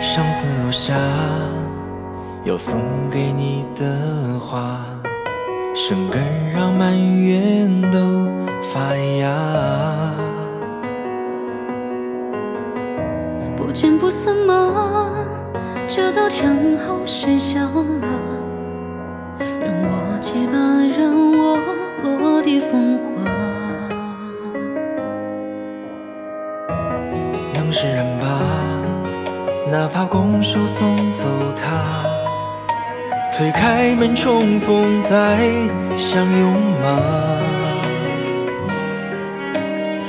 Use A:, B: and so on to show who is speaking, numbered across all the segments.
A: 上次落下要送给你的花，生根让满园都发芽。
B: 不见不散吗？这道墙后谁笑了？任我结疤，任我落地风化。
A: 能释然吧，哪怕拱手送走他。推开门重逢再相拥吗？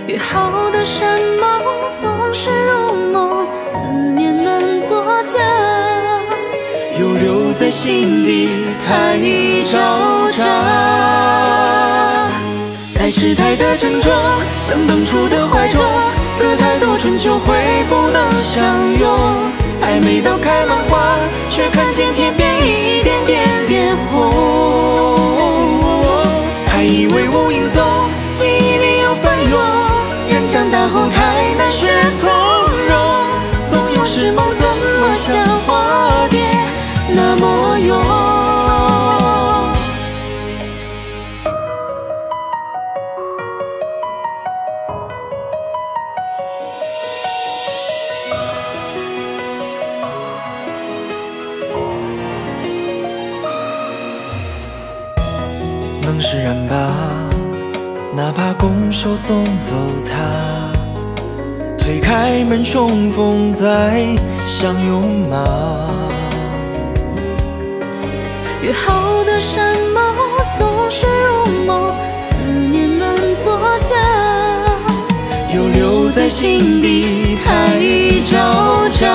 B: 约好的山盟总是如梦，思念难作假。
A: 又留在心底太招扎。
B: 在痴态的珍重，像当初的怀中，隔太多春秋会不能相拥。
A: 爱没到开满花，却看见天边一点点变红。还以为无影踪，记忆里又翻涌。人长大后太难学从能释然吧，哪怕拱手送走他。推开门重逢再相拥吗？
B: 约好的山盟总是如梦，思念难作假。
A: 又留在心底太招扎。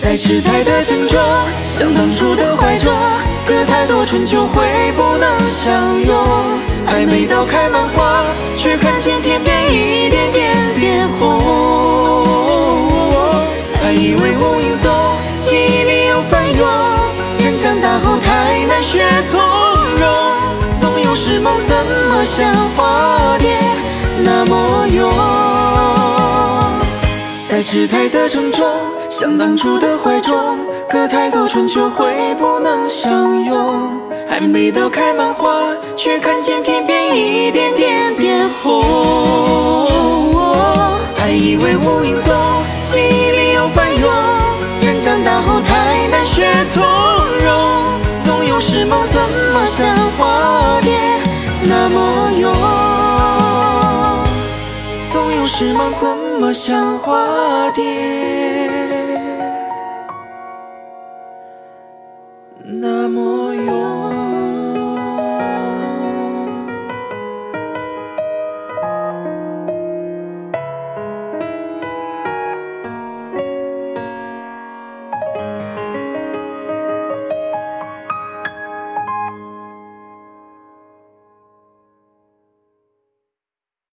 A: 在痴态的斟酌，像当初的怀中，隔太多春秋会不能相拥。还没到开满花，却看见天边一点点变红。还以为无影踪，记忆里又翻涌。人长大后太难学从容，总有时梦怎么像花蝶那么勇。在世态的珍重，像当初的怀中，隔太多春秋会不能相拥。还没到开满花，却看见天边一点点变红。还以为无影踪，记忆里又翻涌。人长大后太难学从容，总有时梦怎么像化蝶那么勇。总有时梦怎么像化蝶。